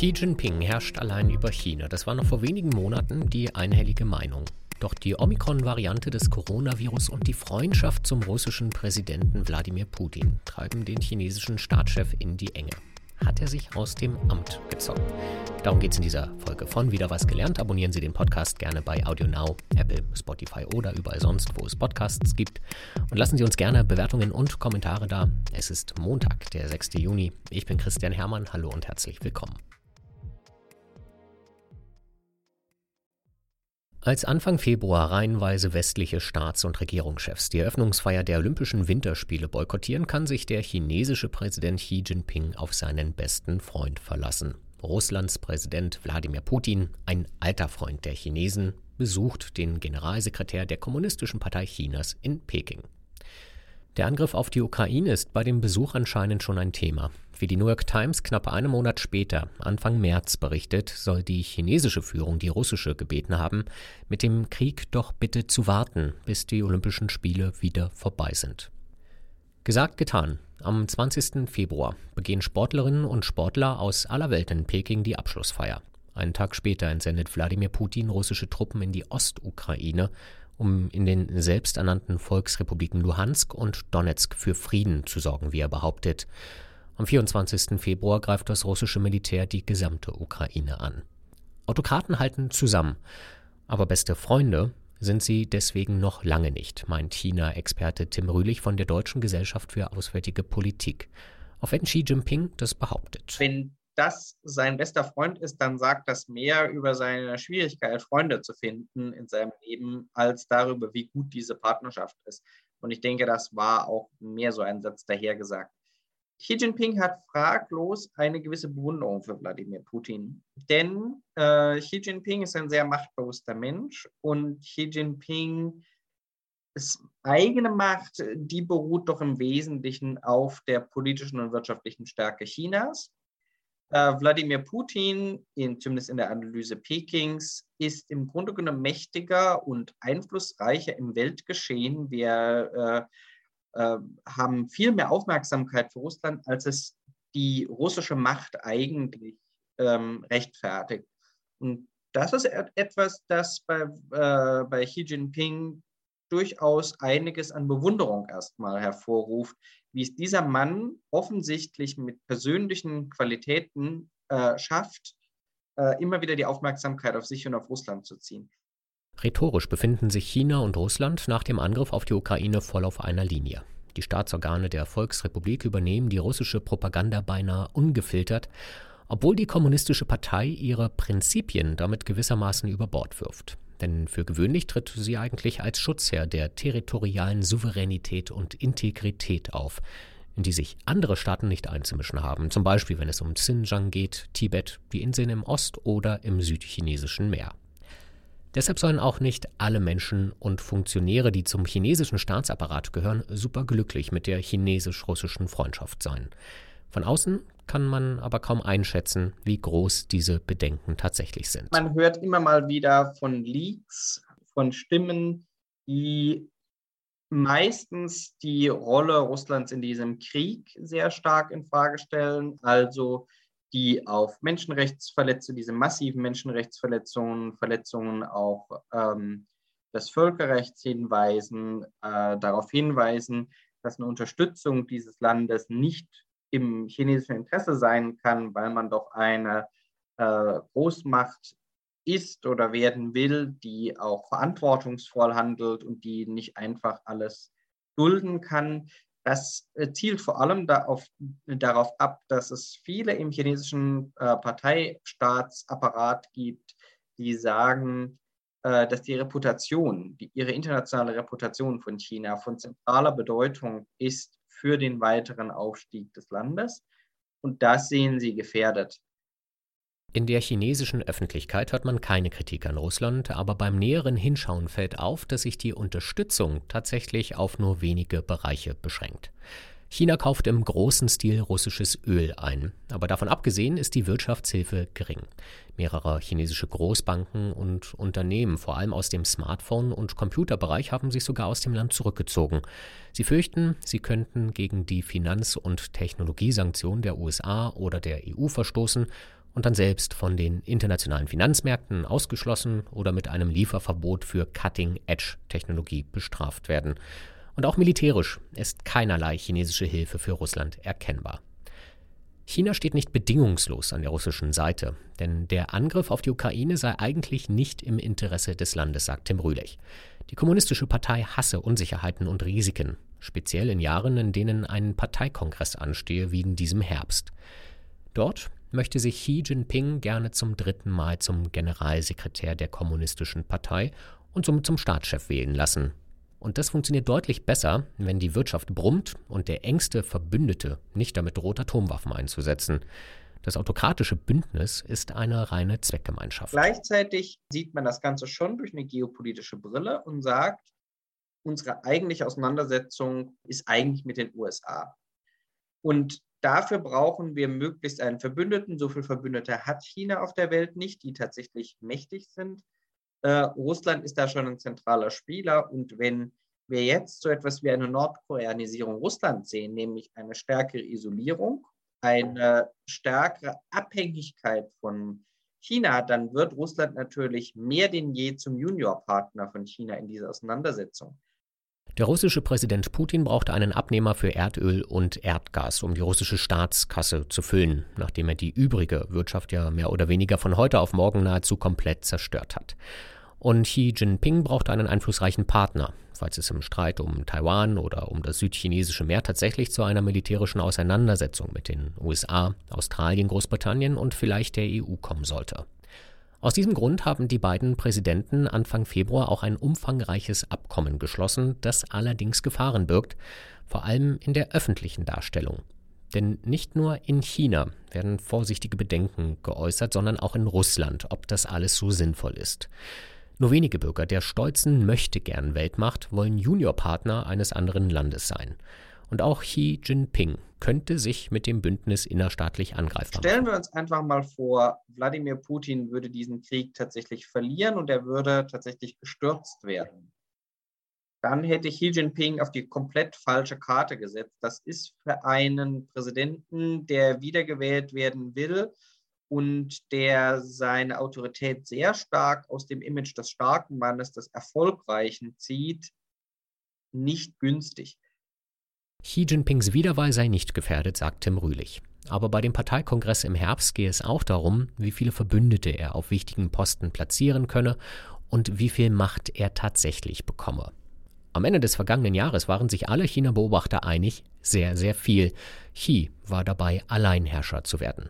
Xi Jinping herrscht allein über China. Das war noch vor wenigen Monaten die einhellige Meinung. Doch die Omikron-Variante des Coronavirus und die Freundschaft zum russischen Präsidenten Wladimir Putin treiben den chinesischen Staatschef in die Enge hat er sich aus dem Amt gezogen. Darum geht es in dieser Folge von Wieder was gelernt. Abonnieren Sie den Podcast gerne bei AudioNow, Apple, Spotify oder überall sonst, wo es Podcasts gibt. Und lassen Sie uns gerne Bewertungen und Kommentare da. Es ist Montag, der 6. Juni. Ich bin Christian Hermann. Hallo und herzlich willkommen. Als Anfang Februar reihenweise westliche Staats- und Regierungschefs die Eröffnungsfeier der Olympischen Winterspiele boykottieren, kann sich der chinesische Präsident Xi Jinping auf seinen besten Freund verlassen. Russlands Präsident Wladimir Putin, ein alter Freund der Chinesen, besucht den Generalsekretär der Kommunistischen Partei Chinas in Peking. Der Angriff auf die Ukraine ist bei dem Besuch anscheinend schon ein Thema. Wie die New York Times knapp einen Monat später, Anfang März, berichtet, soll die chinesische Führung die russische gebeten haben, mit dem Krieg doch bitte zu warten, bis die Olympischen Spiele wieder vorbei sind. Gesagt, getan. Am 20. Februar begehen Sportlerinnen und Sportler aus aller Welt in Peking die Abschlussfeier. Einen Tag später entsendet Wladimir Putin russische Truppen in die Ostukraine, um in den selbsternannten Volksrepubliken Luhansk und Donetsk für Frieden zu sorgen, wie er behauptet. Am 24. Februar greift das russische Militär die gesamte Ukraine an. Autokraten halten zusammen, aber beste Freunde sind sie deswegen noch lange nicht, meint China-Experte Tim Rühlich von der Deutschen Gesellschaft für Auswärtige Politik. Auch wenn Xi Jinping das behauptet. Wenn das sein bester Freund ist, dann sagt das mehr über seine Schwierigkeit, Freunde zu finden in seinem Leben, als darüber, wie gut diese Partnerschaft ist. Und ich denke, das war auch mehr so ein Satz dahergesagt. Xi Jinping hat fraglos eine gewisse Bewunderung für Wladimir Putin. Denn äh, Xi Jinping ist ein sehr machtbewusster Mensch und Xi Jinping eigene Macht, die beruht doch im Wesentlichen auf der politischen und wirtschaftlichen Stärke Chinas. Äh, Wladimir Putin, in, zumindest in der Analyse Pekings, ist im Grunde genommen mächtiger und einflussreicher im Weltgeschehen. Wir äh, äh, haben viel mehr Aufmerksamkeit für Russland, als es die russische Macht eigentlich ähm, rechtfertigt. Und das ist etwas, das bei, äh, bei Xi Jinping durchaus einiges an Bewunderung erstmal hervorruft, wie es dieser Mann offensichtlich mit persönlichen Qualitäten äh, schafft, äh, immer wieder die Aufmerksamkeit auf sich und auf Russland zu ziehen. Rhetorisch befinden sich China und Russland nach dem Angriff auf die Ukraine voll auf einer Linie. Die Staatsorgane der Volksrepublik übernehmen die russische Propaganda beinahe ungefiltert, obwohl die Kommunistische Partei ihre Prinzipien damit gewissermaßen über Bord wirft. Denn für gewöhnlich tritt sie eigentlich als Schutzherr der territorialen Souveränität und Integrität auf, in die sich andere Staaten nicht einzumischen haben, zum Beispiel wenn es um Xinjiang geht, Tibet, die Inseln im Ost- oder im südchinesischen Meer. Deshalb sollen auch nicht alle Menschen und Funktionäre, die zum chinesischen Staatsapparat gehören, superglücklich mit der chinesisch-russischen Freundschaft sein. Von außen kann man aber kaum einschätzen, wie groß diese Bedenken tatsächlich sind. Man hört immer mal wieder von Leaks, von Stimmen, die meistens die Rolle Russlands in diesem Krieg sehr stark in Frage stellen. Also die auf Menschenrechtsverletzungen, diese massiven Menschenrechtsverletzungen, Verletzungen auch ähm, des Völkerrechts hinweisen, äh, darauf hinweisen, dass eine Unterstützung dieses Landes nicht im chinesischen Interesse sein kann, weil man doch eine äh, Großmacht ist oder werden will, die auch verantwortungsvoll handelt und die nicht einfach alles dulden kann. Das äh, zielt vor allem darauf, darauf ab, dass es viele im chinesischen äh, Parteistaatsapparat gibt, die sagen, äh, dass die Reputation, die, ihre internationale Reputation von China von zentraler Bedeutung ist für den weiteren Aufstieg des Landes. Und das sehen sie gefährdet. In der chinesischen Öffentlichkeit hört man keine Kritik an Russland, aber beim näheren Hinschauen fällt auf, dass sich die Unterstützung tatsächlich auf nur wenige Bereiche beschränkt. China kauft im großen Stil russisches Öl ein, aber davon abgesehen ist die Wirtschaftshilfe gering. Mehrere chinesische Großbanken und Unternehmen, vor allem aus dem Smartphone- und Computerbereich, haben sich sogar aus dem Land zurückgezogen. Sie fürchten, sie könnten gegen die Finanz- und Technologiesanktionen der USA oder der EU verstoßen und dann selbst von den internationalen Finanzmärkten ausgeschlossen oder mit einem Lieferverbot für Cutting-Edge-Technologie bestraft werden. Und auch militärisch ist keinerlei chinesische Hilfe für Russland erkennbar. China steht nicht bedingungslos an der russischen Seite, denn der Angriff auf die Ukraine sei eigentlich nicht im Interesse des Landes, sagt Tim Rühlich. Die Kommunistische Partei hasse Unsicherheiten und Risiken, speziell in Jahren, in denen ein Parteikongress anstehe, wie in diesem Herbst. Dort möchte sich Xi Jinping gerne zum dritten Mal zum Generalsekretär der Kommunistischen Partei und somit zum Staatschef wählen lassen. Und das funktioniert deutlich besser, wenn die Wirtschaft brummt und der engste Verbündete nicht damit droht, Atomwaffen einzusetzen. Das autokratische Bündnis ist eine reine Zweckgemeinschaft. Gleichzeitig sieht man das Ganze schon durch eine geopolitische Brille und sagt, unsere eigentliche Auseinandersetzung ist eigentlich mit den USA. Und dafür brauchen wir möglichst einen Verbündeten. So viele Verbündete hat China auf der Welt nicht, die tatsächlich mächtig sind. Äh, Russland ist da schon ein zentraler Spieler. Und wenn wir jetzt so etwas wie eine Nordkoreanisierung Russlands sehen, nämlich eine stärkere Isolierung, eine stärkere Abhängigkeit von China, dann wird Russland natürlich mehr denn je zum Juniorpartner von China in dieser Auseinandersetzung. Der russische Präsident Putin brauchte einen Abnehmer für Erdöl und Erdgas, um die russische Staatskasse zu füllen, nachdem er die übrige Wirtschaft ja mehr oder weniger von heute auf morgen nahezu komplett zerstört hat. Und Xi Jinping brauchte einen einflussreichen Partner, falls es im Streit um Taiwan oder um das südchinesische Meer tatsächlich zu einer militärischen Auseinandersetzung mit den USA, Australien, Großbritannien und vielleicht der EU kommen sollte. Aus diesem Grund haben die beiden Präsidenten Anfang Februar auch ein umfangreiches Abkommen geschlossen, das allerdings Gefahren birgt, vor allem in der öffentlichen Darstellung. Denn nicht nur in China werden vorsichtige Bedenken geäußert, sondern auch in Russland, ob das alles so sinnvoll ist. Nur wenige Bürger der stolzen Möchtegern-Weltmacht wollen Juniorpartner eines anderen Landes sein. Und auch Xi Jinping könnte sich mit dem Bündnis innerstaatlich angreifen. Stellen wir uns einfach mal vor, Wladimir Putin würde diesen Krieg tatsächlich verlieren und er würde tatsächlich gestürzt werden. Dann hätte Xi Jinping auf die komplett falsche Karte gesetzt. Das ist für einen Präsidenten, der wiedergewählt werden will und der seine Autorität sehr stark aus dem Image des starken Mannes, des Erfolgreichen zieht, nicht günstig. Xi Jinpings Wiederwahl sei nicht gefährdet, sagt Tim Rühlich. Aber bei dem Parteikongress im Herbst gehe es auch darum, wie viele Verbündete er auf wichtigen Posten platzieren könne und wie viel Macht er tatsächlich bekomme. Am Ende des vergangenen Jahres waren sich alle China-Beobachter einig, sehr, sehr viel. Xi war dabei, Alleinherrscher zu werden.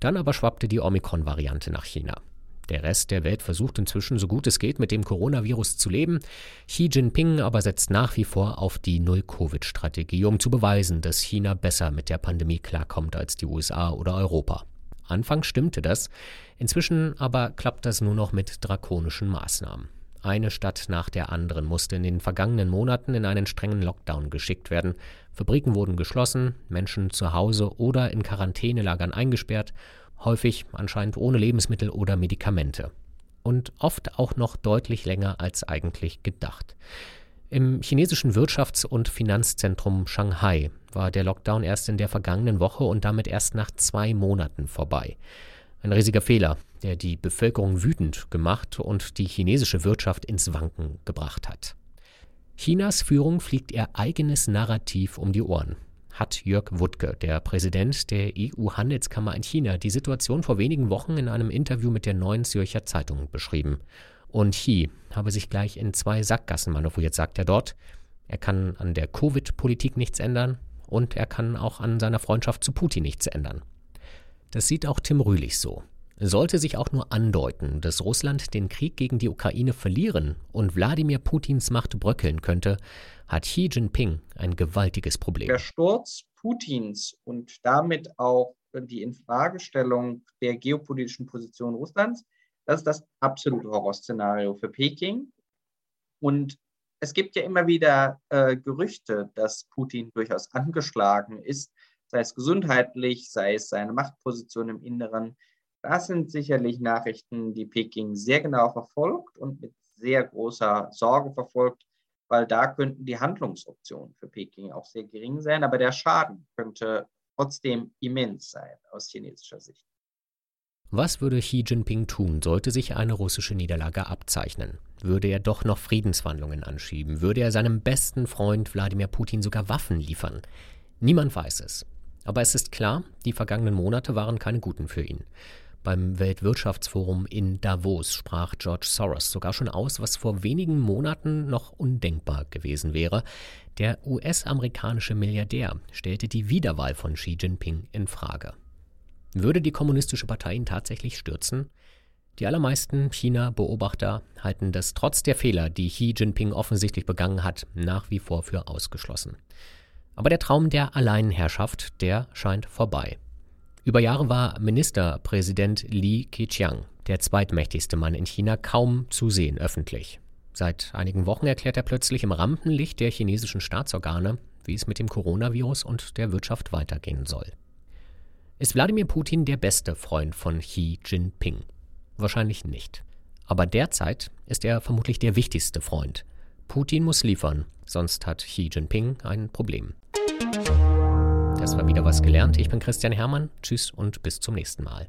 Dann aber schwappte die Omikron-Variante nach China. Der Rest der Welt versucht inzwischen so gut es geht mit dem Coronavirus zu leben. Xi Jinping aber setzt nach wie vor auf die Null-Covid-Strategie, um zu beweisen, dass China besser mit der Pandemie klarkommt als die USA oder Europa. Anfangs stimmte das, inzwischen aber klappt das nur noch mit drakonischen Maßnahmen. Eine Stadt nach der anderen musste in den vergangenen Monaten in einen strengen Lockdown geschickt werden. Fabriken wurden geschlossen, Menschen zu Hause oder in Quarantänelagern eingesperrt häufig anscheinend ohne Lebensmittel oder Medikamente. Und oft auch noch deutlich länger als eigentlich gedacht. Im chinesischen Wirtschafts- und Finanzzentrum Shanghai war der Lockdown erst in der vergangenen Woche und damit erst nach zwei Monaten vorbei. Ein riesiger Fehler, der die Bevölkerung wütend gemacht und die chinesische Wirtschaft ins Wanken gebracht hat. Chinas Führung fliegt ihr eigenes Narrativ um die Ohren hat Jörg Wuttke, der Präsident der EU-Handelskammer in China, die Situation vor wenigen Wochen in einem Interview mit der Neuen Zürcher Zeitung beschrieben. Und Xi habe sich gleich in zwei Sackgassen manövriert, sagt er dort. Er kann an der Covid-Politik nichts ändern und er kann auch an seiner Freundschaft zu Putin nichts ändern. Das sieht auch Tim Rühlich so. Sollte sich auch nur andeuten, dass Russland den Krieg gegen die Ukraine verlieren und Wladimir Putins Macht bröckeln könnte, hat Xi Jinping ein gewaltiges Problem. Der Sturz Putins und damit auch die Infragestellung der geopolitischen Position Russlands, das ist das absolute Horrorszenario für Peking. Und es gibt ja immer wieder äh, Gerüchte, dass Putin durchaus angeschlagen ist, sei es gesundheitlich, sei es seine Machtposition im Inneren. Das sind sicherlich Nachrichten, die Peking sehr genau verfolgt und mit sehr großer Sorge verfolgt, weil da könnten die Handlungsoptionen für Peking auch sehr gering sein, aber der Schaden könnte trotzdem immens sein aus chinesischer Sicht. Was würde Xi Jinping tun, sollte sich eine russische Niederlage abzeichnen? Würde er doch noch Friedensverhandlungen anschieben? Würde er seinem besten Freund Wladimir Putin sogar Waffen liefern? Niemand weiß es. Aber es ist klar, die vergangenen Monate waren keine guten für ihn. Beim Weltwirtschaftsforum in Davos sprach George Soros sogar schon aus, was vor wenigen Monaten noch undenkbar gewesen wäre. Der US-amerikanische Milliardär stellte die Wiederwahl von Xi Jinping in Frage. Würde die Kommunistische Partei ihn tatsächlich stürzen? Die allermeisten China-Beobachter halten das trotz der Fehler, die Xi Jinping offensichtlich begangen hat, nach wie vor für ausgeschlossen. Aber der Traum der Alleinherrschaft, der scheint vorbei. Über Jahre war Ministerpräsident Li Keqiang, der zweitmächtigste Mann in China, kaum zu sehen öffentlich. Seit einigen Wochen erklärt er plötzlich im Rampenlicht der chinesischen Staatsorgane, wie es mit dem Coronavirus und der Wirtschaft weitergehen soll. Ist Wladimir Putin der beste Freund von Xi Jinping? Wahrscheinlich nicht. Aber derzeit ist er vermutlich der wichtigste Freund. Putin muss liefern, sonst hat Xi Jinping ein Problem. Das war wieder was gelernt. Ich bin Christian Hermann. Tschüss und bis zum nächsten Mal.